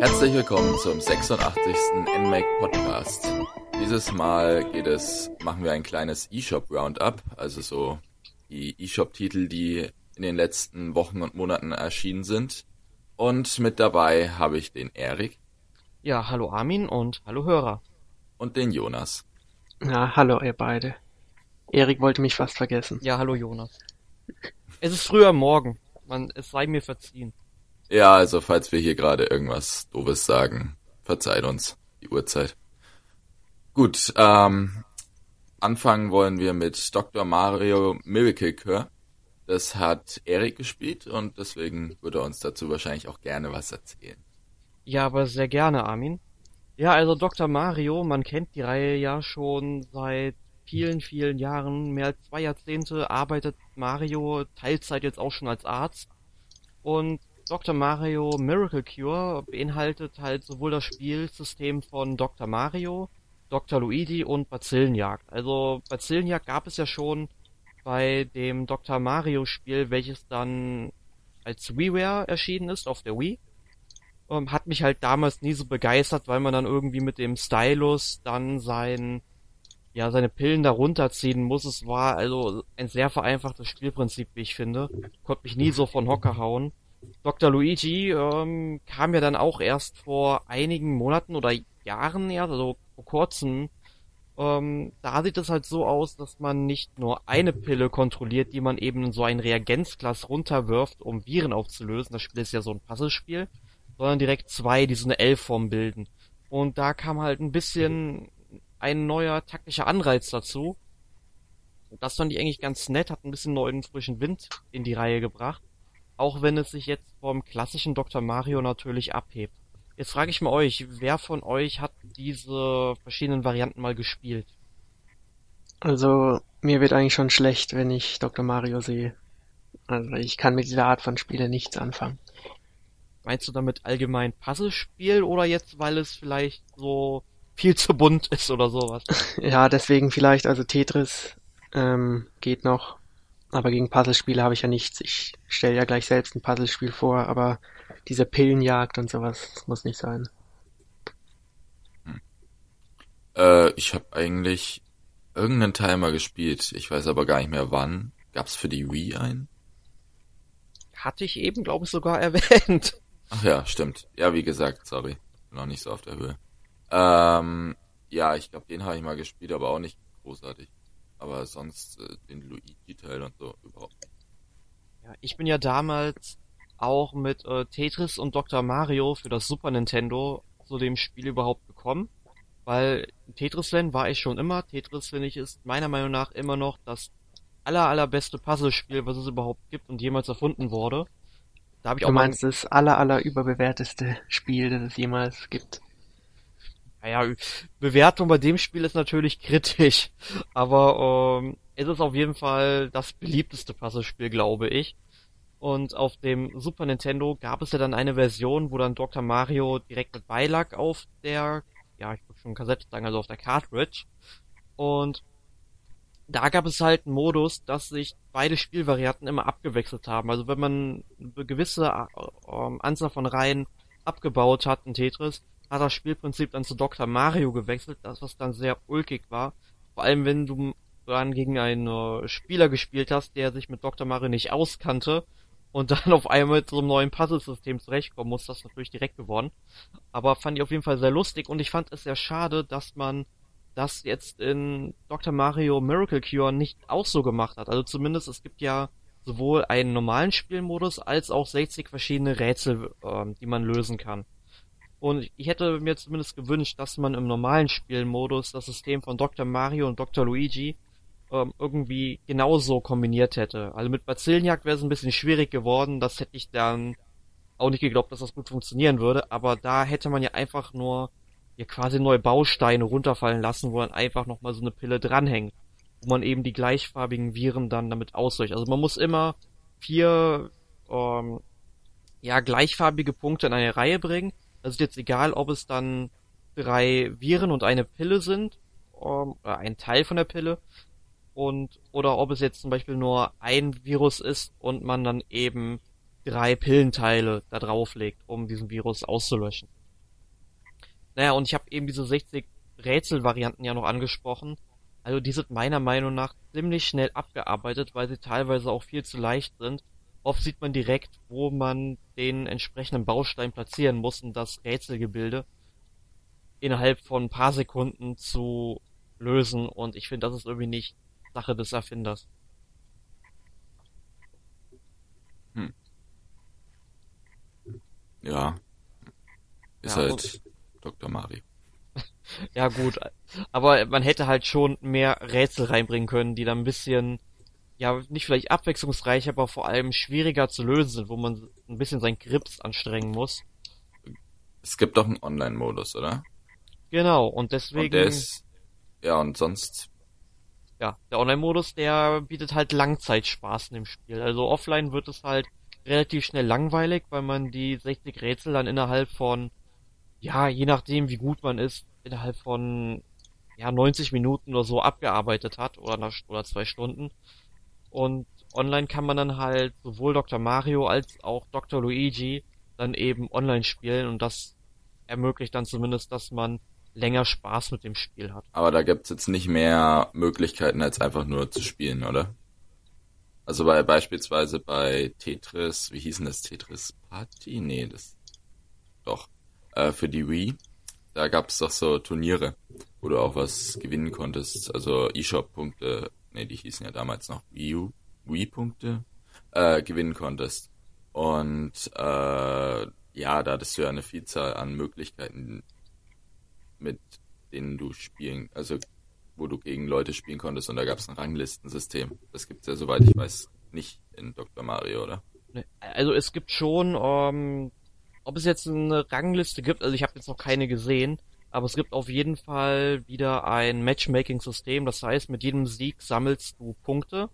Herzlich willkommen zum 86. NMAC Podcast. Dieses Mal geht es, machen wir ein kleines eShop Roundup, also so die eShop-Titel, die in den letzten Wochen und Monaten erschienen sind. Und mit dabei habe ich den Erik. Ja, hallo Armin und hallo Hörer. Und den Jonas. Ja, hallo ihr beide. Erik wollte mich fast vergessen. Ja, hallo Jonas. Es ist früher Morgen. Man, es sei mir verziehen. Ja, also falls wir hier gerade irgendwas Doofes sagen, verzeiht uns die Uhrzeit. Gut, ähm, anfangen wollen wir mit Dr. Mario Miracle Cure. Das hat Erik gespielt und deswegen würde er uns dazu wahrscheinlich auch gerne was erzählen. Ja, aber sehr gerne, Armin. Ja, also Dr. Mario, man kennt die Reihe ja schon seit vielen, vielen Jahren, mehr als zwei Jahrzehnte arbeitet Mario Teilzeit jetzt auch schon als Arzt. Und Dr. Mario Miracle Cure beinhaltet halt sowohl das Spielsystem von Dr. Mario, Dr. Luigi und Bazillenjagd. Also Bazillenjagd gab es ja schon bei dem Dr. Mario Spiel, welches dann als WiiWare erschienen ist auf der Wii. Ähm, hat mich halt damals nie so begeistert, weil man dann irgendwie mit dem Stylus dann sein, ja, seine Pillen da runterziehen muss. Es war also ein sehr vereinfachtes Spielprinzip, wie ich finde. Konnte mich nie so von Hocker hauen. Dr. Luigi ähm, kam ja dann auch erst vor einigen Monaten oder Jahren erst, also vor kurzem. Ähm, da sieht es halt so aus, dass man nicht nur eine Pille kontrolliert, die man eben in so ein Reagenzglas runterwirft, um Viren aufzulösen. Das Spiel ist ja so ein Puzzlespiel, sondern direkt zwei, die so eine L-Form bilden. Und da kam halt ein bisschen ein neuer taktischer Anreiz dazu. Das fand ich eigentlich ganz nett, hat ein bisschen neuen frischen Wind in die Reihe gebracht auch wenn es sich jetzt vom klassischen Dr. Mario natürlich abhebt. Jetzt frage ich mal euch, wer von euch hat diese verschiedenen Varianten mal gespielt? Also, mir wird eigentlich schon schlecht, wenn ich Dr. Mario sehe. Also, ich kann mit dieser Art von Spiele nichts anfangen. Meinst du damit allgemein Puzzlespiel oder jetzt, weil es vielleicht so viel zu bunt ist oder sowas? ja, deswegen vielleicht, also Tetris ähm, geht noch, aber gegen Puzzlespiele habe ich ja nichts. Ich stelle ja gleich selbst ein Puzzlespiel vor, aber diese Pillenjagd und sowas muss nicht sein. Hm. Äh, ich habe eigentlich irgendeinen Timer gespielt. Ich weiß aber gar nicht mehr wann. Gab's für die Wii einen? Hatte ich eben, glaube ich, sogar erwähnt. Ach ja, stimmt. Ja, wie gesagt, sorry. Noch nicht so auf der Höhe. Ähm, ja, ich glaube, den habe ich mal gespielt, aber auch nicht großartig aber sonst äh, den Luigi-Teil und so überhaupt nicht. Ja, ich bin ja damals auch mit äh, Tetris und Dr. Mario für das Super Nintendo zu dem Spiel überhaupt gekommen, weil Tetris-Fan war ich schon immer. Tetris, finde ich, ist meiner Meinung nach immer noch das aller, allerbeste Puzzlespiel, was es überhaupt gibt und jemals erfunden wurde. Da hab ich du auch meinst das aller, aller überbewerteste Spiel, das es jemals gibt? Naja, Bewertung bei dem Spiel ist natürlich kritisch, aber ähm, es ist auf jeden Fall das beliebteste Puzzlespiel, glaube ich. Und auf dem Super Nintendo gab es ja dann eine Version, wo dann Dr. Mario direkt mit beilag auf der, ja, ich würde schon Kassette sagen, also auf der Cartridge. Und da gab es halt einen Modus, dass sich beide Spielvarianten immer abgewechselt haben. Also wenn man eine gewisse äh, Anzahl von Reihen abgebaut hat in Tetris, hat das Spielprinzip dann zu Dr. Mario gewechselt, das was dann sehr ulkig war. Vor allem wenn du dann gegen einen Spieler gespielt hast, der sich mit Dr. Mario nicht auskannte und dann auf einmal mit so einem neuen Puzzle-System zurechtkommen muss, das natürlich direkt gewonnen. Aber fand ich auf jeden Fall sehr lustig und ich fand es sehr schade, dass man das jetzt in Dr. Mario Miracle Cure nicht auch so gemacht hat. Also zumindest es gibt ja sowohl einen normalen Spielmodus als auch 60 verschiedene Rätsel, äh, die man lösen kann. Und ich hätte mir zumindest gewünscht, dass man im normalen Spielmodus das System von Dr. Mario und Dr. Luigi ähm, irgendwie genauso kombiniert hätte. Also mit Bazillenjagd wäre es ein bisschen schwierig geworden, das hätte ich dann auch nicht geglaubt, dass das gut funktionieren würde, aber da hätte man ja einfach nur ja quasi neue Bausteine runterfallen lassen, wo dann einfach nochmal so eine Pille dranhängt, wo man eben die gleichfarbigen Viren dann damit auslöscht. Also man muss immer vier ähm, ja gleichfarbige Punkte in eine Reihe bringen also ist jetzt egal, ob es dann drei Viren und eine Pille sind, ähm, oder ein Teil von der Pille und oder ob es jetzt zum Beispiel nur ein Virus ist und man dann eben drei Pillenteile da drauflegt, um diesen Virus auszulöschen. Naja, und ich habe eben diese 60 Rätselvarianten ja noch angesprochen. Also die sind meiner Meinung nach ziemlich schnell abgearbeitet, weil sie teilweise auch viel zu leicht sind. Oft sieht man direkt, wo man den entsprechenden Baustein platzieren muss, um das Rätselgebilde innerhalb von ein paar Sekunden zu lösen. Und ich finde, das ist irgendwie nicht Sache des Erfinders. Hm. Ja. Ist Ja, halt Dr. Mario. Ja gut, aber man hätte halt schon mehr Rätsel reinbringen können, die dann ein bisschen, ja, nicht vielleicht abwechslungsreich, aber vor allem schwieriger zu lösen sind, wo man ein bisschen sein Grips anstrengen muss. Es gibt doch einen Online-Modus, oder? Genau, und deswegen, Und der ist, ja, und sonst, ja, der Online-Modus, der bietet halt Langzeitspaß in dem Spiel. Also offline wird es halt relativ schnell langweilig, weil man die 60 Rätsel dann innerhalb von, ja, je nachdem wie gut man ist, innerhalb von, ja, 90 Minuten oder so abgearbeitet hat oder, nach, oder zwei Stunden. Und online kann man dann halt sowohl Dr. Mario als auch Dr. Luigi dann eben online spielen und das ermöglicht dann zumindest, dass man länger Spaß mit dem Spiel hat. aber da gibt's jetzt nicht mehr Möglichkeiten, als einfach nur zu spielen, oder? Also bei, beispielsweise bei Tetris, wie hieß denn das? Tetris Party? Nee, das, doch, äh, für die Wii. Da gab's doch so Turniere, wo du auch was gewinnen konntest. Also eShop-Punkte, nee, die hießen ja damals noch Wii U, Wii-Punkte, äh, gewinnen konntest. Und äh, ja, da hattest du ja eine Vielzahl an Möglichkeiten, mit denen du spielen, also wo du gegen Leute spielen konntest und da gab's ein Ranglistensystem. Das gibt's ja, soweit ich weiß, nicht in Dr. Mario, oder? Also es gibt schon, ähm, ob es jetzt eine Rangliste gibt, also ich habe jetzt noch keine gesehen, aber es gibt auf jeden Fall wieder ein Matchmaking-System. Das heißt, mit jedem Sieg sammelst du Punkte,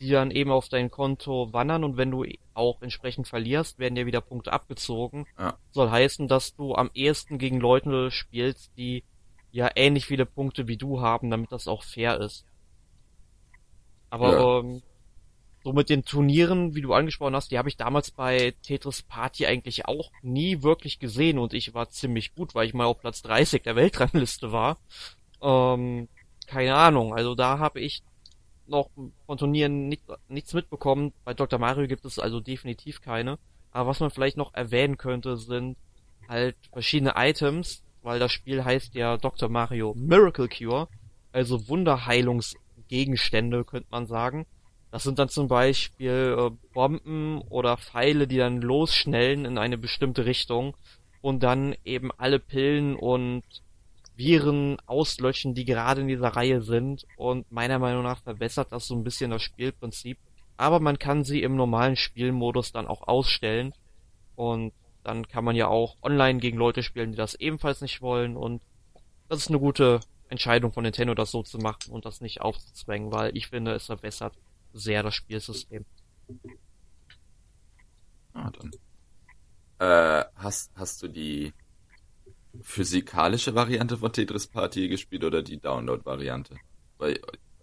die dann eben auf dein Konto wandern und wenn du auch entsprechend verlierst, werden dir wieder Punkte abgezogen. Ja. Soll heißen, dass du am ehesten gegen Leute spielst, die ja ähnlich viele Punkte wie du haben, damit das auch fair ist. Aber Ja. ähm, so mit den Turnieren, wie du angesprochen hast, die habe ich damals bei Tetris Party eigentlich auch nie wirklich gesehen und ich war ziemlich gut, weil ich mal auf Platz 30 der Weltrangliste war. Ähm, keine Ahnung, also da habe ich noch von Turnieren nicht, nichts mitbekommen. Bei Dr. Mario gibt es also definitiv keine. Aber was man vielleicht noch erwähnen könnte, sind halt verschiedene Items, weil das Spiel heißt ja Dr. Mario Miracle Cure, also Wunderheilungsgegenstände, könnte man sagen. Das sind dann zum Beispiel äh, Bomben oder Pfeile, die dann losschnellen in eine bestimmte Richtung und dann eben alle Pillen und Viren auslöschen, die gerade in dieser Reihe sind. Und meiner Meinung nach verbessert das so ein bisschen das Spielprinzip. Aber man kann sie im normalen Spielmodus dann auch ausstellen. Und dann kann man ja auch online gegen Leute spielen, die das ebenfalls nicht wollen. Und das ist eine gute Entscheidung von Nintendo, das so zu machen und das nicht aufzuzwängen, weil ich finde, es verbessert sehr das Spielsystem. Ah, dann. Äh, hast, hast du die physikalische Variante von Tetris Party gespielt oder die Download-Variante? Weil,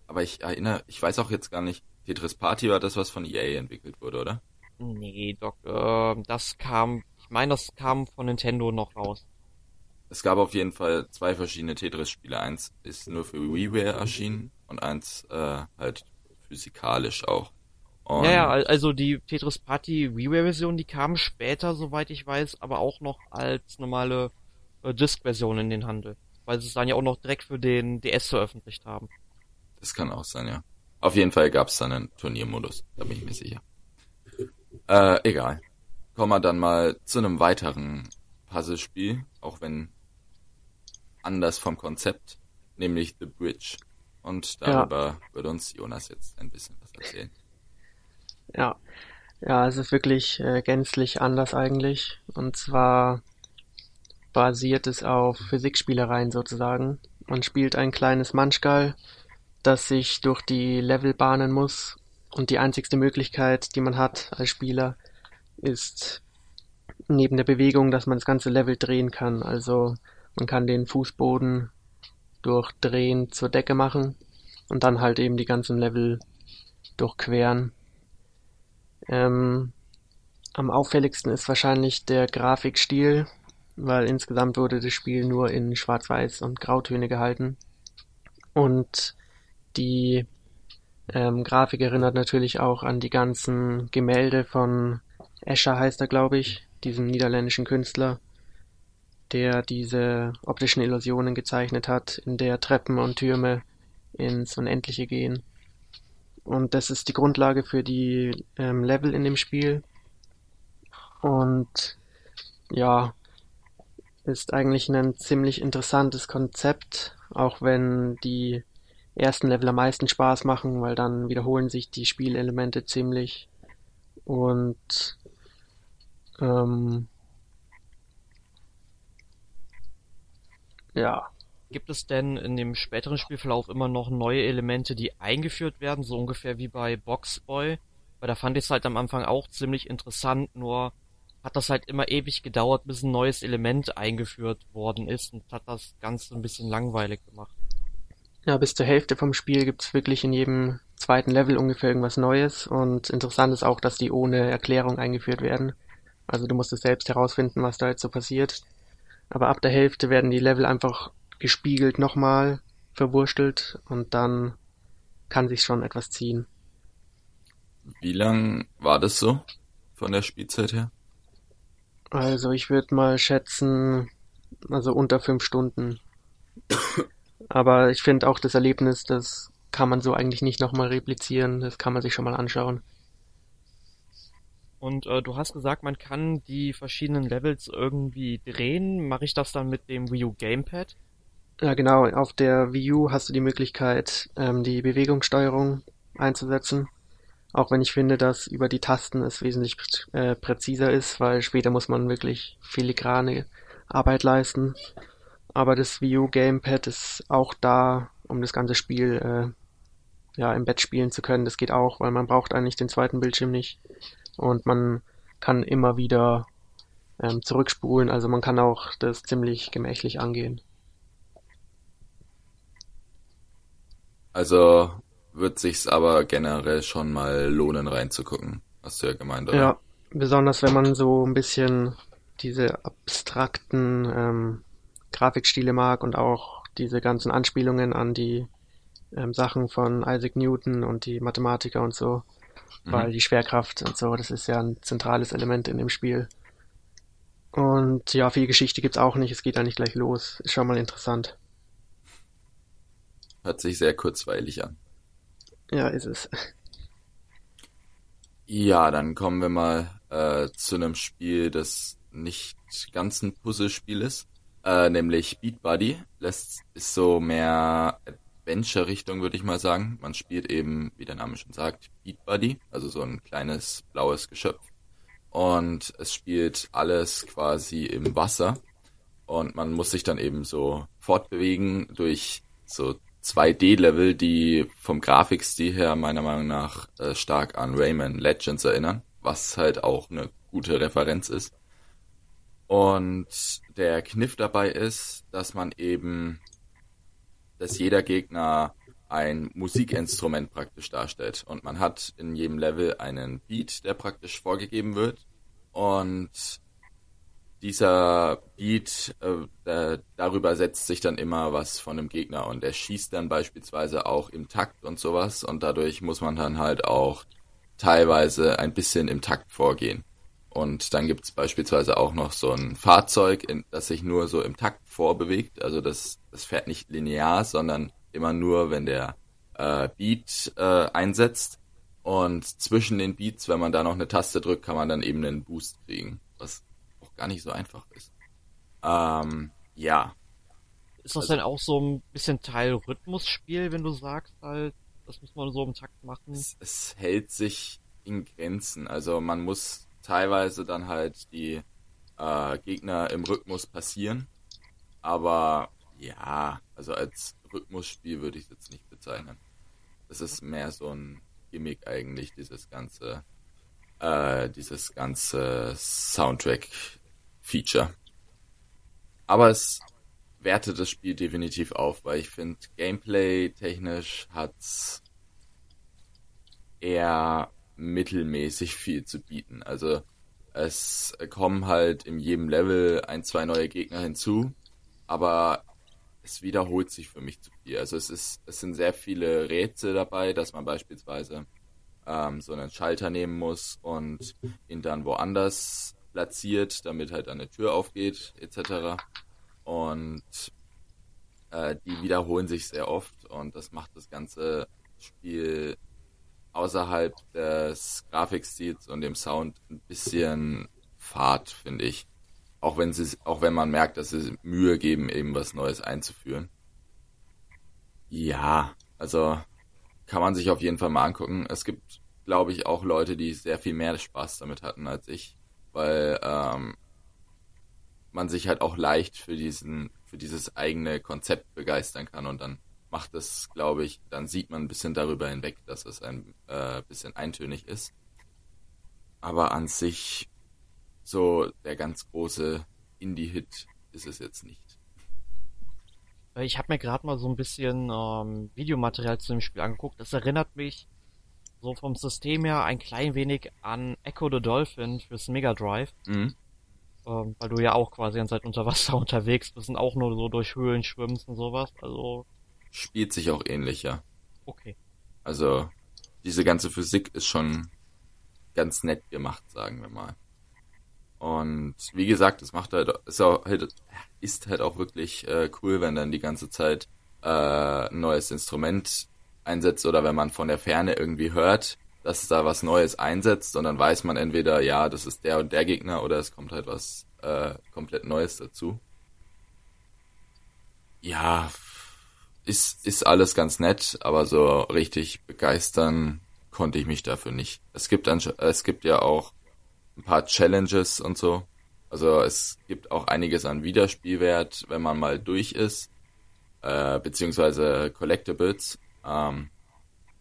aber ich erinnere, ich weiß auch jetzt gar nicht, Tetris Party war das, was von EA entwickelt wurde, oder? Nee, Doc, äh, das kam, ich meine, das kam von Nintendo noch raus. Es gab auf jeden Fall zwei verschiedene Tetris-Spiele. Eins ist nur für WiiWare erschienen und eins äh, halt physikalisch auch. Und Ja, ja, al- also die Tetris Party WiiWare-Version, die kam später, soweit ich weiß, aber auch noch als normale äh, Disk-Version in den Handel. Weil sie es dann ja auch noch direkt für den DS veröffentlicht haben. Das kann auch sein, ja. Auf jeden Fall gab es dann einen Turniermodus, da bin ich mir sicher. Äh, egal. Kommen wir dann mal zu einem weiteren Puzzlespiel, auch wenn anders vom Konzept, nämlich The Bridge. Und darüber wird uns Jonas jetzt ein bisschen was erzählen. Ja, ja, es ist wirklich äh, gänzlich anders eigentlich. Und zwar basiert es auf Physikspielereien sozusagen. Man spielt ein kleines Manschgal, das sich durch die Level bahnen muss. Und die einzigste Möglichkeit, die man hat als Spieler, ist neben der Bewegung, dass man das ganze Level drehen kann. Also man kann den Fußboden durch Drehen zur Decke machen und dann halt eben die ganzen Level durchqueren. Ähm, am auffälligsten ist wahrscheinlich der Grafikstil, weil insgesamt wurde das Spiel nur in Schwarz-Weiß und Grautöne gehalten. Und die ähm, Grafik erinnert natürlich auch an die ganzen Gemälde von Escher heißt er, glaube ich, diesem niederländischen Künstler, der diese optischen Illusionen gezeichnet hat, in der Treppen und Türme ins Unendliche gehen. Und das ist die Grundlage für die ähm, Level in dem Spiel. Und ja, ist eigentlich ein ziemlich interessantes Konzept, auch wenn die ersten Level am meisten Spaß machen, weil dann wiederholen sich die Spielelemente ziemlich. Und ähm, ja. Gibt es denn in dem späteren Spielverlauf immer noch neue Elemente, die eingeführt werden, so ungefähr wie bei Boxboy? Weil da fand ich es halt am Anfang auch ziemlich interessant, nur hat das halt immer ewig gedauert, bis ein neues Element eingeführt worden ist und hat das Ganze ein bisschen langweilig gemacht. Ja, bis zur Hälfte vom Spiel gibt's wirklich in jedem zweiten Level ungefähr irgendwas Neues und interessant ist auch, dass die ohne Erklärung eingeführt werden. Also du musst es selbst herausfinden, was da jetzt so passiert. Aber ab der Hälfte werden die Level einfach gespiegelt nochmal, verwurstelt und dann kann sich schon etwas ziehen. Wie lang war das so von der Spielzeit her? Also ich würde mal schätzen, also unter fünf Stunden. Aber ich finde auch das Erlebnis, das kann man so eigentlich nicht nochmal replizieren, das kann man sich schon mal anschauen. Und äh, du hast gesagt, man kann die verschiedenen Levels irgendwie drehen. Mache ich das dann mit dem Wii U Gamepad? Ja, genau. Auf der Wii U hast du die Möglichkeit, ähm, die Bewegungssteuerung einzusetzen. Auch wenn ich finde, dass über die Tasten es wesentlich äh, präziser ist, weil später muss man wirklich filigrane Arbeit leisten. Aber das Wii U Gamepad ist auch da, um das ganze Spiel äh, ja im Bett spielen zu können. Das geht auch, weil man braucht eigentlich den zweiten Bildschirm nicht und man kann immer wieder ähm, zurückspulen. Also man kann auch das ziemlich gemächlich angehen. Also wird sich's aber generell schon mal lohnen reinzugucken, hast du ja gemeint, oder? Ja, besonders wenn man so ein bisschen diese abstrakten ähm, Grafikstile mag und auch diese ganzen Anspielungen an die ähm, Sachen von Isaac Newton und die Mathematiker und so, mhm. weil die Schwerkraft und so, das ist ja ein zentrales Element in dem Spiel. Und ja, viel Geschichte gibt's auch nicht, es geht eigentlich gleich los. Ist schon mal interessant. Hört sich sehr kurzweilig an. Ja, ist es. Ja, dann kommen wir mal äh, zu einem Spiel, das nicht ganz ein Puzzlespiel ist, äh, nämlich Beat Buddy. Lässt ist so mehr Adventure-Richtung, würde ich mal sagen. Man spielt eben, wie der Name schon sagt, Beat Buddy, also so ein kleines blaues Geschöpf. Und es spielt alles quasi im Wasser. Und man muss sich dann eben so fortbewegen durch so 2D-Level, die vom Grafikstil her meiner Meinung nach äh, stark an Rayman Legends erinnern, was halt auch eine gute Referenz ist. Und der Kniff dabei ist, dass man eben, dass jeder Gegner ein Musikinstrument praktisch darstellt. Und man hat in jedem Level einen Beat, der praktisch vorgegeben wird. Und dieser Beat, äh, darüber setzt sich dann immer was von dem Gegner und er schießt dann beispielsweise auch im Takt und sowas und dadurch muss man dann halt auch teilweise ein bisschen im Takt vorgehen. Und dann gibt's beispielsweise auch noch so ein Fahrzeug, in, das sich nur so im Takt vorbewegt. Also das, das fährt nicht linear, sondern immer nur, wenn der äh, Beat äh, einsetzt. Und zwischen den Beats, wenn man da noch eine Taste drückt, kann man dann eben einen Boost kriegen. Was auch gar nicht so einfach ist. Ähm, ja. Ist das also, denn auch so ein bisschen Teil Rhythmusspiel, wenn du sagst halt, das muss man so im Takt machen? Es, es hält sich in Grenzen. Also man muss teilweise dann halt die äh, Gegner im Rhythmus passieren. Aber ja, also als Rhythmusspiel würde ich es jetzt nicht bezeichnen. Es ist mehr so ein Gimmick eigentlich, dieses ganze, äh, dieses ganze Soundtrack-Feature. Aber es wertet das Spiel definitiv auf, weil ich finde, Gameplay technisch hat's eher mittelmäßig viel zu bieten. Also es kommen halt in jedem Level ein, zwei neue Gegner hinzu, aber es wiederholt sich für mich zu viel. Also es ist, es sind sehr viele Rätsel dabei, dass man beispielsweise ähm, so einen Schalter nehmen muss und ihn dann woanders platziert, damit halt eine Tür aufgeht, etc. Und äh, die wiederholen sich sehr oft und das macht das ganze Spiel außerhalb des Grafikstils und dem Sound ein bisschen fad, finde ich. Auch wenn sie, auch wenn man merkt, dass sie Mühe geben, eben was Neues einzuführen. Ja, also kann man sich auf jeden Fall mal angucken. Es gibt, glaube ich, auch Leute, die sehr viel mehr Spaß damit hatten als ich, weil ähm, man sich halt auch leicht für diesen, für dieses eigene Konzept begeistern kann und dann macht es, glaube ich, dann sieht man ein bisschen darüber hinweg, dass es ein äh, bisschen eintönig ist. Aber an sich so der ganz große Indie-Hit ist es jetzt nicht. Ich habe mir gerade mal so ein bisschen ähm, Videomaterial zu dem Spiel angeguckt. Das erinnert mich so vom System her ein klein wenig an Echo the Dolphin fürs Mega Drive. Mhm. Ähm, weil du ja auch quasi ganz Zeit unter Wasser unterwegs bist und auch nur so durch Höhlen schwimmst und sowas. Also spielt sich auch ähnlich, ja. Okay. Also, diese ganze Physik ist schon ganz nett gemacht, sagen wir mal. Und wie gesagt, es macht halt, ist, auch, halt, ist halt auch wirklich äh, cool, wenn dann die ganze Zeit äh, ein neues Instrument einsetzt oder wenn man von der Ferne irgendwie hört, dass da was Neues einsetzt und dann weiß man entweder, ja, das ist der und der Gegner oder es kommt halt was äh, komplett Neues dazu. Ja, ist, ist alles ganz nett, aber so richtig begeistern konnte ich mich dafür nicht. Es gibt, es gibt ja auch ein paar Challenges und so. Also es gibt auch einiges an Wiederspielwert, wenn man mal durch ist, äh, beziehungsweise Collectibles. Ähm,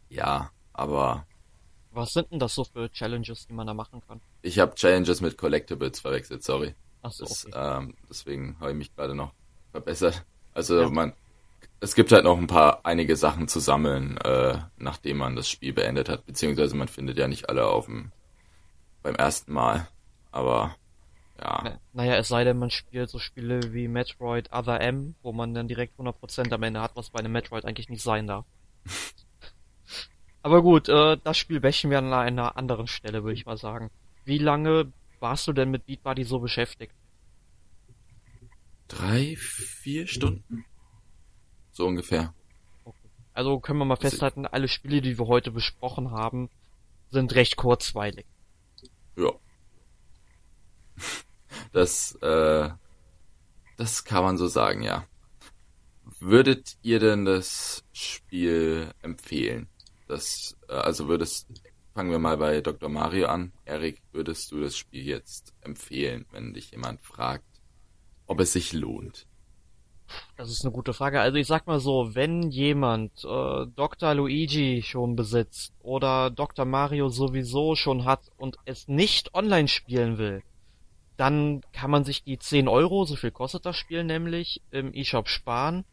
ja, aber. Was sind denn das so für Challenges, die man da machen kann? Ich habe Challenges mit Collectibles verwechselt, sorry. Ach so, das, okay. ähm, deswegen habe ich mich gerade noch verbessert. Also ja. man, es gibt halt noch ein paar einige Sachen zu sammeln, äh, nachdem man das Spiel beendet hat, beziehungsweise man findet ja nicht alle auf dem beim ersten Mal. Aber ja. Naja, es sei denn, man spielt so Spiele wie Metroid Other M, wo man dann direkt 100% am Ende hat, was bei einem Metroid eigentlich nicht sein darf. Aber gut, äh, das Spiel wäschen wir an einer anderen Stelle, würde ich mal sagen. Wie lange warst du denn mit Beat Buddy so beschäftigt? Drei, vier Stunden? So ungefähr. Also können wir mal festhalten, alle Spiele, die wir heute besprochen haben, sind recht kurzweilig. Ja. Das, äh, das kann man so sagen, ja. Würdet ihr denn das Spiel empfehlen? Das, äh, also würdest, fangen wir mal bei Dr. Mario an. Erik, würdest du das Spiel jetzt empfehlen, wenn dich jemand fragt, ob es sich lohnt? Das ist eine gute Frage. Also ich sag mal so, wenn jemand äh, Dr. Luigi schon besitzt oder Dr. Mario sowieso schon hat und es nicht online spielen will, dann kann man sich die 10 Euro, so viel kostet das Spiel nämlich, im eShop sparen.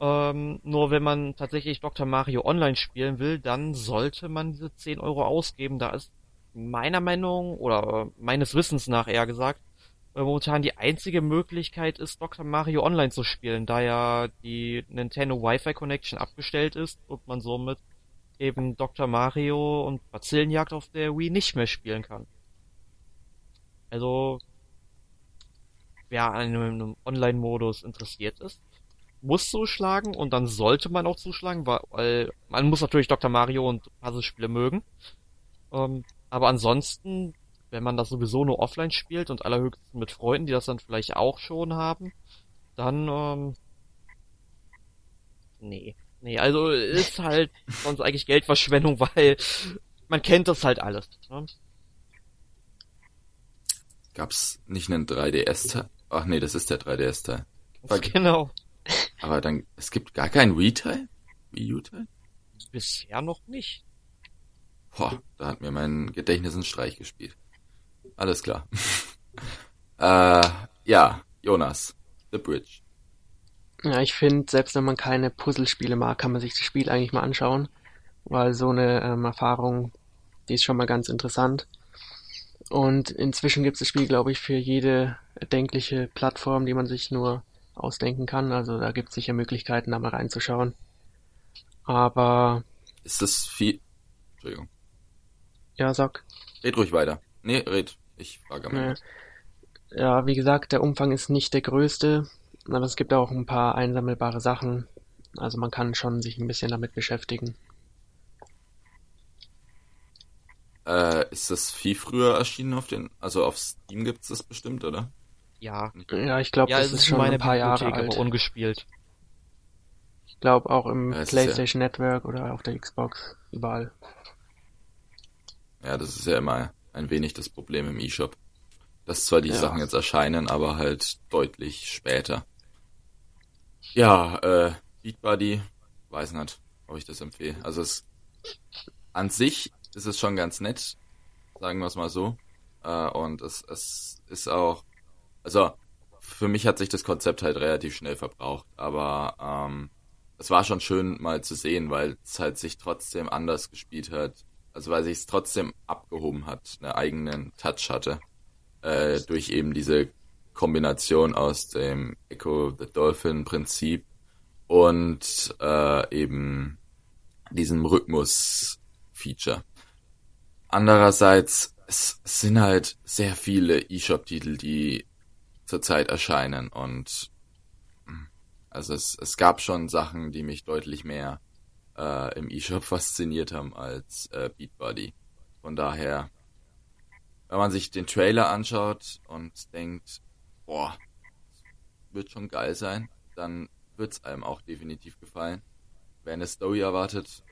Ähm, nur wenn man tatsächlich Dr. Mario online spielen will, dann sollte man diese 10 Euro ausgeben. Da ist meiner Meinung oder meines Wissens nach eher gesagt, momentan die einzige Möglichkeit ist, Dr. Mario Online zu spielen, da ja die Nintendo Wi-Fi Connection abgestellt ist und man somit eben Dr. Mario und Bazillenjagd auf der Wii nicht mehr spielen kann. Also, wer an einem Online-Modus interessiert ist, muss zuschlagen und dann sollte man auch zuschlagen, weil, weil man muss natürlich Dr. Mario und Puzzle-Spiele mögen. Ähm, aber ansonsten wenn man das sowieso nur offline spielt und allerhöchstens mit Freunden, die das dann vielleicht auch schon haben, dann, ähm, nee. Nee, also ist halt sonst eigentlich Geldverschwendung, weil man kennt das halt alles. Ne? Gab's nicht einen 3DS-Teil? Ach nee, das ist der 3DS-Teil. Genau. Aber dann, es gibt gar keinen Wii-Teil? Wii U-Teil? Bisher noch nicht. Boah, da hat mir mein Gedächtnis einen Streich gespielt. Alles klar. äh, ja, Jonas, The Bridge. Ja, ich finde, selbst wenn man keine Puzzlespiele mag, kann man sich das Spiel eigentlich mal anschauen, weil so eine ähm, Erfahrung, die ist schon mal ganz interessant. Und inzwischen gibt es das Spiel, glaube ich, für jede erdenkliche Plattform, die man sich nur ausdenken kann. Also da gibt es sicher Möglichkeiten, da mal reinzuschauen. Aber. Ist das viel. Entschuldigung. Ja, sag. Red ruhig weiter. Nee, red. Ich frage mal. Ja, wie gesagt, der Umfang ist nicht der größte, aber es gibt auch ein paar einsammelbare Sachen. Also man kann schon sich ein bisschen damit beschäftigen. Äh, ist das viel früher erschienen auf den, also auf Steam gibt es das bestimmt, oder? Ja. Ja, ich glaube, ja, das ist schon ein paar Jahre alt. Aber ungespielt. Ich glaube auch im ja, PlayStation ja... Network oder auf der Xbox, überall. Ja, das ist ja immer ein wenig das Problem im eShop. Dass zwar die ja. Sachen jetzt erscheinen, aber halt deutlich später. Ja, äh, Beat Buddy, weiß nicht, ob ich das empfehle. Also es an sich ist es schon ganz nett, sagen wir es mal so. Äh, und es, es ist auch, also für mich hat sich das Konzept halt relativ schnell verbraucht, aber ähm, es war schon schön mal zu sehen, weil es halt sich trotzdem anders gespielt hat. Also weil sich es trotzdem abgehoben hat, einen eigenen Touch hatte. Äh, durch eben diese Kombination aus dem Echo the Dolphin Prinzip und äh, eben diesem Rhythmus-Feature. Andererseits, es sind halt sehr viele eShop-Titel, die zurzeit erscheinen und also es, es gab schon Sachen, die mich deutlich mehr äh, im eShop fasziniert haben als äh, Beatbody. Von daher, wenn man sich den Trailer anschaut und denkt, boah, wird schon geil sein, dann wird's einem auch definitiv gefallen. Wer eine Story erwartet,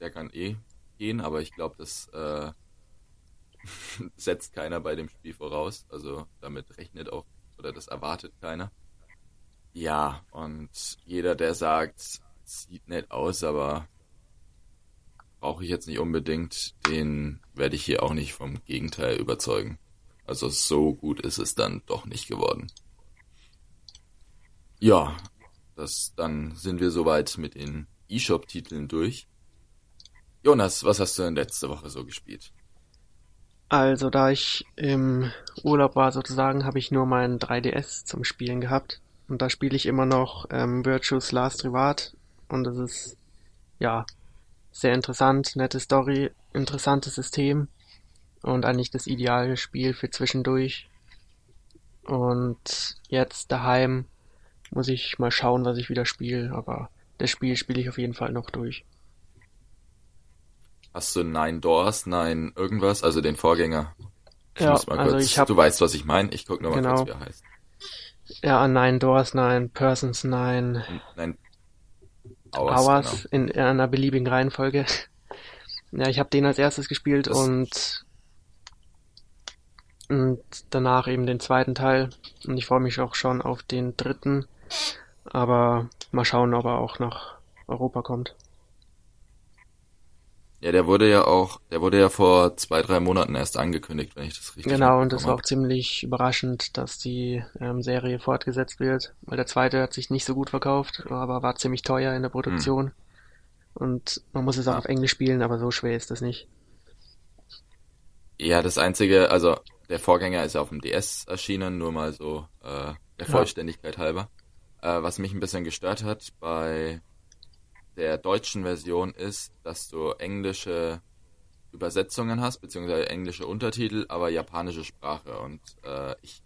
der kann eh gehen, aber ich glaube, das äh, setzt keiner bei dem Spiel voraus. Also damit rechnet auch oder das erwartet keiner. Ja, und jeder, der sagt, sieht nett aus, aber brauche ich jetzt nicht unbedingt, den werde ich hier auch nicht vom Gegenteil überzeugen. Also so gut ist es dann doch nicht geworden. Ja, das, dann sind wir soweit mit den eShop-Titeln durch. Jonas, was hast du denn letzte Woche so gespielt? Also, da ich im Urlaub war sozusagen, habe ich nur meinen 3DS zum Spielen gehabt. Und da spiele ich immer noch ähm, Virtuous Last Reward. Und das ist, ja, sehr interessant, nette Story, interessantes System. Und eigentlich das ideale Spiel für zwischendurch. Und jetzt daheim muss ich mal schauen, was ich wieder spiele. Aber das Spiel spiele ich auf jeden Fall noch durch. Hast du Nine Doors, Nine irgendwas, also den Vorgänger? Ich ja, also kurz, ich hab, du weißt, was ich meine. Ich guck nur mal genau. kurz, wie er heißt. Ja, Nine Doors, Nine Persons, Nine, Nine Hours, Hours genau. in, einer beliebigen Reihenfolge. Ja, ich habe den als erstes gespielt das und, und danach eben den zweiten Teil. Und ich freue mich auch schon auf den dritten. Aber mal schauen, ob er auch nach Europa kommt. Ja, der wurde ja auch, der wurde ja vor zwei, drei Monaten erst angekündigt, wenn ich das richtig Genau, und das war auch ziemlich überraschend, dass die ähm, Serie fortgesetzt wird, weil der zweite hat sich nicht so gut verkauft, aber war ziemlich teuer in der Produktion. Hm. Und man muss es auch ja. auf Englisch spielen, aber so schwer ist das nicht. Ja, das einzige, also der Vorgänger ist ja auf dem DS erschienen, nur mal so äh, der Vollständigkeit ja. halber. Äh, was mich ein bisschen gestört hat bei der deutschen Version ist, dass du englische Übersetzungen hast, beziehungsweise englische Untertitel, aber japanische Sprache. Und äh, ich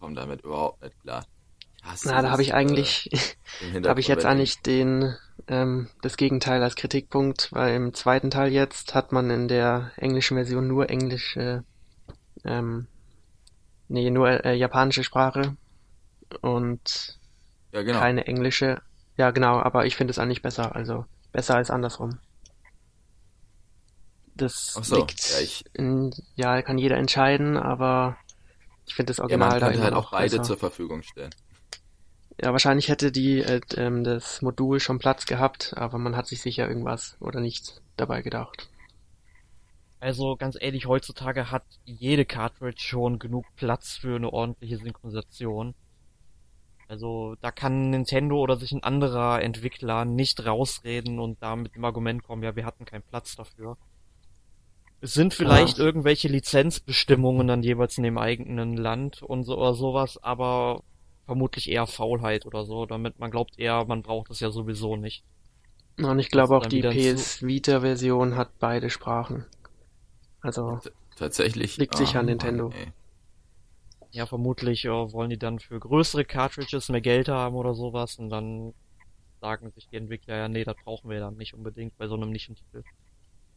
komme damit überhaupt nicht klar. Na, da habe ich eigentlich, äh, habe ich jetzt eigentlich den, ähm, das Gegenteil als Kritikpunkt, weil im zweiten Teil jetzt hat man in der englischen Version nur englische, ähm, nee, nur äh, japanische Sprache und ja, genau. keine englische ja, genau, aber ich finde es eigentlich besser, also besser als andersrum. Das so, liegt ja, ich, in, ja, kann jeder entscheiden, aber ich finde das Original ja, man könnte halt auch beide besser. zur Verfügung stellen. Ja, wahrscheinlich hätte die äh, ähm, das Modul schon Platz gehabt, aber man hat sich sicher irgendwas oder nichts dabei gedacht. Also ganz ehrlich, heutzutage hat jede Cartridge schon genug Platz für eine ordentliche Synchronisation. Also da kann Nintendo oder sich ein anderer Entwickler nicht rausreden und da mit dem Argument kommen, ja, wir hatten keinen Platz dafür. Es sind vielleicht ja. irgendwelche Lizenzbestimmungen dann jeweils in dem eigenen Land und so oder sowas, aber vermutlich eher Faulheit oder so, damit man glaubt eher, man braucht es ja sowieso nicht. Und ich glaube auch die PS Vita Version hat beide Sprachen. Also T tatsächlich liegt sicher oh, an Nintendo. Mann, ja, vermutlich äh, wollen die dann für größere Cartridges mehr Geld haben oder sowas und dann sagen sich die Entwickler, ja, nee, das brauchen wir dann nicht unbedingt bei so einem Nischentitel.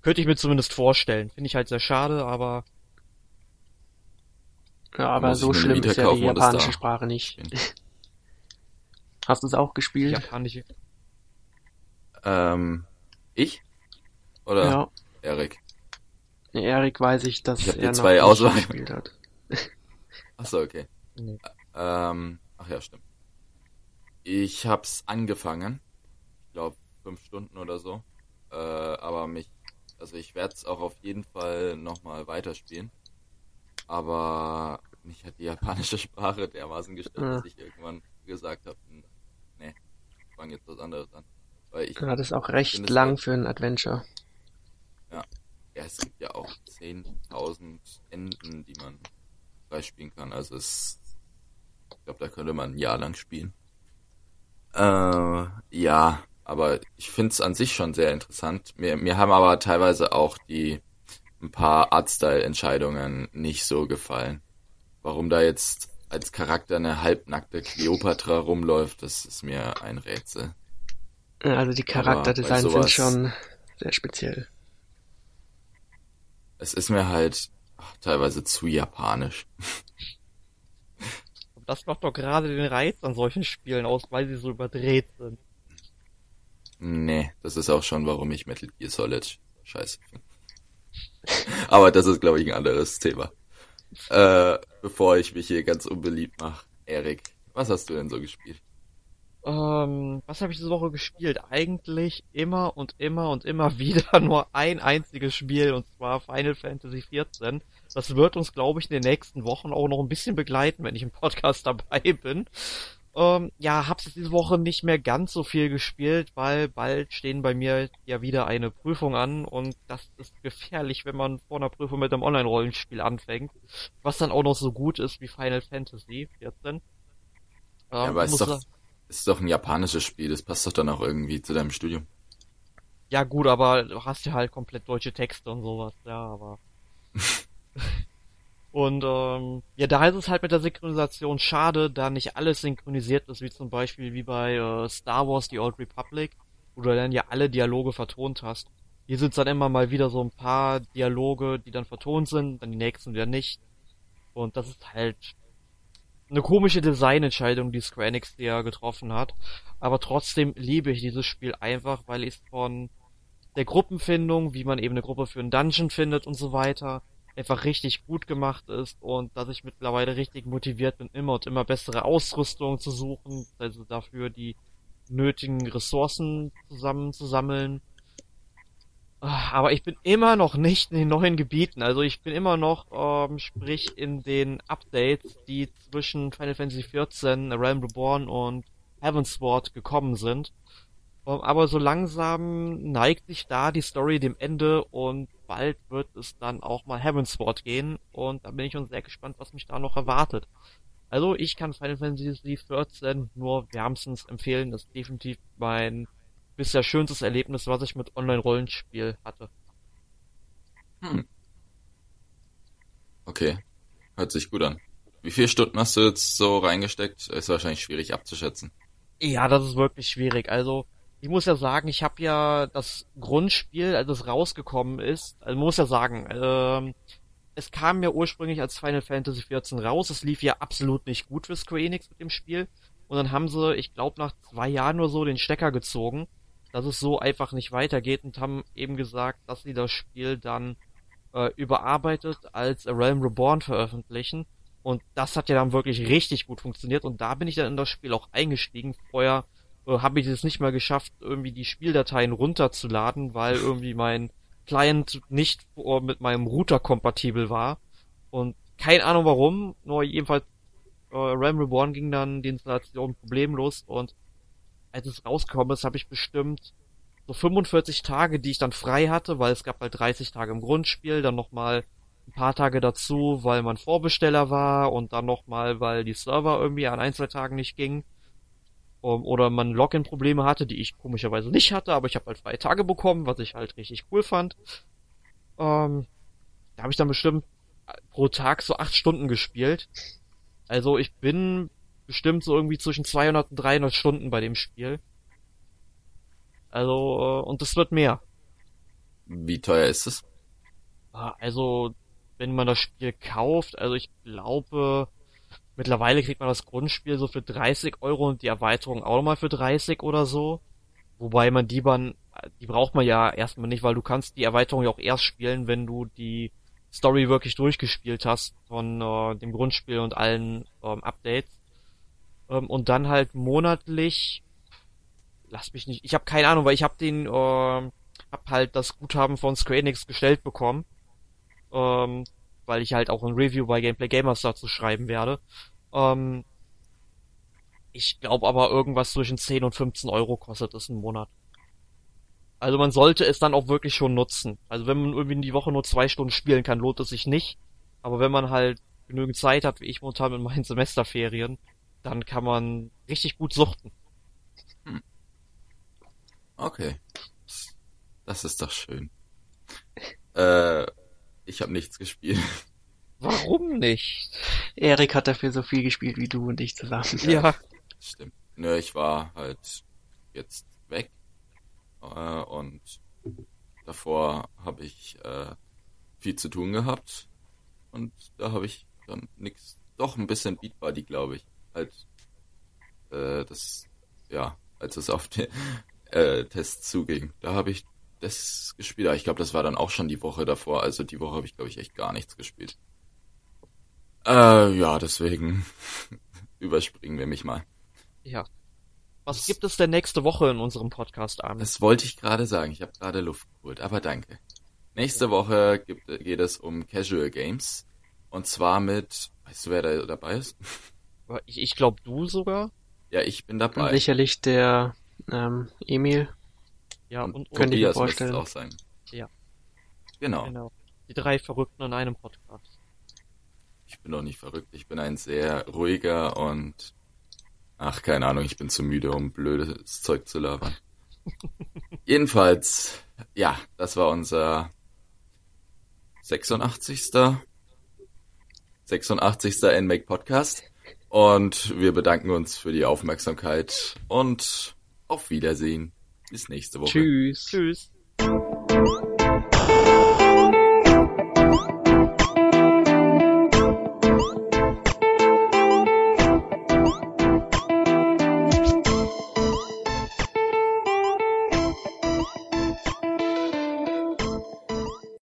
Könnte ich mir zumindest vorstellen. Finde ich halt sehr schade, aber. Ja, aber so schlimm ist ja die japanische Sprache nicht. Hast du es auch gespielt? Japanische. Ähm, ich? Oder ja. Erik? Nee, Erik weiß ich, dass ich er zwei noch Auswahl gespielt hat. Achso, okay. Nee. Ähm, ach ja, stimmt. Ich hab's angefangen. Ich glaube fünf Stunden oder so. Äh, aber mich, also ich werde es auch auf jeden Fall nochmal weiterspielen. Aber mich hat die japanische Sprache dermaßen gestört, ja. dass ich irgendwann gesagt habe, nee, ich fange jetzt was anderes an. Weil ich das ist auch recht lang für ein Adventure. Ja. Ja, es gibt ja auch 10.000 Enden, die man freispielen kann. Also es, ich glaube, da könnte man ein Jahr lang spielen. Äh, ja, aber ich finde es an sich schon sehr interessant. Mir, mir haben aber teilweise auch die ein paar Artstyle-Entscheidungen nicht so gefallen. Warum da jetzt als Charakter eine halbnackte Cleopatra rumläuft, das ist mir ein Rätsel. Also die Charakterdesigns sind schon sehr speziell. Es ist mir halt ach, teilweise zu japanisch. Das macht doch gerade den Reiz an solchen Spielen aus, weil sie so überdreht sind. Nee, das ist auch schon, warum ich Metal Gear Solid scheiße finde. Aber das ist, glaube ich, ein anderes Thema. Äh, bevor ich mich hier ganz unbeliebt mache. Erik, was hast du denn so gespielt? Ähm, was habe ich diese Woche gespielt? Eigentlich immer und immer und immer wieder nur ein einziges Spiel und zwar Final Fantasy XIV. Das wird uns, glaube ich, in den nächsten Wochen auch noch ein bisschen begleiten, wenn ich im Podcast dabei bin. Ähm, ja, hab's jetzt diese Woche nicht mehr ganz so viel gespielt, weil bald stehen bei mir ja wieder eine Prüfung an und das ist gefährlich, wenn man vor einer Prüfung mit einem Online-Rollenspiel anfängt, was dann auch noch so gut ist wie Final Fantasy 14. Ähm, ja, aber ist doch, ist doch ein japanisches Spiel, das passt doch dann auch irgendwie zu deinem Studium. Ja gut, aber du hast ja halt komplett deutsche Texte und sowas, ja, aber. und ähm, ja, da ist es halt mit der Synchronisation schade, da nicht alles synchronisiert ist, wie zum Beispiel wie bei äh, Star Wars The Old Republic, wo du dann ja alle Dialoge vertont hast. Hier sind dann immer mal wieder so ein paar Dialoge, die dann vertont sind, dann die nächsten wieder nicht. Und das ist halt eine komische Designentscheidung, die Square Enix ja getroffen hat. Aber trotzdem liebe ich dieses Spiel einfach, weil es von der Gruppenfindung, wie man eben eine Gruppe für einen Dungeon findet und so weiter, einfach richtig gut gemacht ist und dass ich mittlerweile richtig motiviert bin, immer und immer bessere Ausrüstung zu suchen, also dafür die nötigen Ressourcen zusammenzusammeln aber ich bin immer noch nicht in den neuen Gebieten. Also ich bin immer noch, ähm, sprich in den Updates, die zwischen Final Fantasy XIV, Realm Reborn und Heavensward gekommen sind. Ähm, aber so langsam neigt sich da die Story dem Ende und bald wird es dann auch mal Heavensward gehen und da bin ich schon sehr gespannt, was mich da noch erwartet. Also ich kann Final Fantasy XIV nur wärmstens empfehlen. Das ist definitiv mein bisher schönstes Erlebnis, was ich mit Online-Rollenspiel hatte. Hm. Okay. Hört sich gut an. Wie viele Stunden hast du jetzt so reingesteckt? Ist wahrscheinlich schwierig abzuschätzen. Ja, das ist wirklich schwierig. Also, ich muss ja sagen, ich habe ja das Grundspiel, als es rausgekommen ist, also muss ja sagen, ähm, es kam ja ursprünglich als Final Fantasy XIV raus. Es lief ja absolut nicht gut für Square Enix mit dem Spiel. Und dann haben sie, ich glaube, nach zwei Jahren nur so den Stecker gezogen dass es so einfach nicht weitergeht und haben eben gesagt, dass sie das Spiel dann äh, überarbeitet als A Realm Reborn veröffentlichen. Und das hat ja dann wirklich richtig gut funktioniert und da bin ich dann in das Spiel auch eingestiegen. Vorher äh, habe ich es nicht mal geschafft, irgendwie die Spieldateien runterzuladen, weil irgendwie mein Client nicht mit meinem Router kompatibel war. Und keine Ahnung warum, nur jedenfalls äh, Realm Reborn ging dann die Installation problemlos und als es rausgekommen ist, habe ich bestimmt so 45 Tage, die ich dann frei hatte, weil es gab halt 30 Tage im Grundspiel, dann nochmal ein paar Tage dazu, weil man Vorbesteller war und dann nochmal, weil die Server irgendwie an ein, zwei Tagen nicht gingen. Um, oder man Login-Probleme hatte, die ich komischerweise nicht hatte, aber ich habe halt freie Tage bekommen, was ich halt richtig cool fand. Ähm, da habe ich dann bestimmt pro Tag so acht Stunden gespielt. Also ich bin bestimmt so irgendwie zwischen 200 und 300 Stunden bei dem Spiel. Also, äh, und das wird mehr. Wie teuer ist es? Ah, Also, wenn man das Spiel kauft, also ich glaube, mittlerweile kriegt man das Grundspiel so für 30 Euro und die Erweiterung auch nochmal für 30 oder so. Wobei man die man, die braucht man ja erstmal nicht, weil du kannst die Erweiterung ja auch erst spielen, wenn du die Story wirklich durchgespielt hast von äh, dem Grundspiel und allen ähm, Updates. Ähm, und dann halt monatlich, lass mich nicht, ich habe keine Ahnung, weil ich habe den, äh, hab halt das Guthaben von Square Enix gestellt bekommen, ähm, weil ich halt auch ein Review bei Gameplay Gamers dazu schreiben werde. Ähm, ich glaube aber irgendwas zwischen 10 und 15 Euro kostet es einen Monat. Also man sollte es dann auch wirklich schon nutzen. Also wenn man irgendwie in die Woche nur zwei Stunden spielen kann, lohnt es sich nicht. Aber wenn man halt genügend Zeit hat, wie ich momentan mit meinen Semesterferien, dann kann man richtig gut suchten. Okay. Das ist doch schön. Äh, ich habe nichts gespielt. Warum nicht? Erik hat dafür so viel gespielt wie du und ich zusammen. Ja, Stimmt. Nö, ich war halt jetzt weg. Äh, und davor habe ich äh, viel zu tun gehabt. Und da habe ich dann nix. Doch ein bisschen Beat Buddy, glaube ich. Halt äh, das, ja, als es auf den äh, Test zuging. Da habe ich das gespielt. Aber ich glaube, das war dann auch schon die Woche davor. Also die Woche habe ich, glaube ich, echt gar nichts gespielt. Äh, ja, deswegen überspringen wir mich mal. ja. Was gibt es denn nächste Woche in unserem Podcast, Armin? Das wollte ich gerade sagen. Ich habe gerade Luft geholt, aber danke. Nächste Woche gibt, geht es um Casual Games. Und zwar mit, weißt du, wer da dabei ist? Ich, ich glaube du sogar. Ja, ich bin Und dabei. sicherlich der ähm, Emil. Ja, Und und, und müsste es vorstellen. auch sein. Ja. Genau. genau. Die drei Verrückten in einem Podcast. Ich bin doch nicht verrückt. Ich bin ein sehr ruhiger und ach, keine Ahnung, ich bin zu müde, um blödes Zeug zu labern. Jedenfalls, ja, das war unser 86. 86. NMAC Podcast. Und wir bedanken uns für die Aufmerksamkeit und auf Wiedersehen. Bis nächste Woche. Tschüss. Tschüss.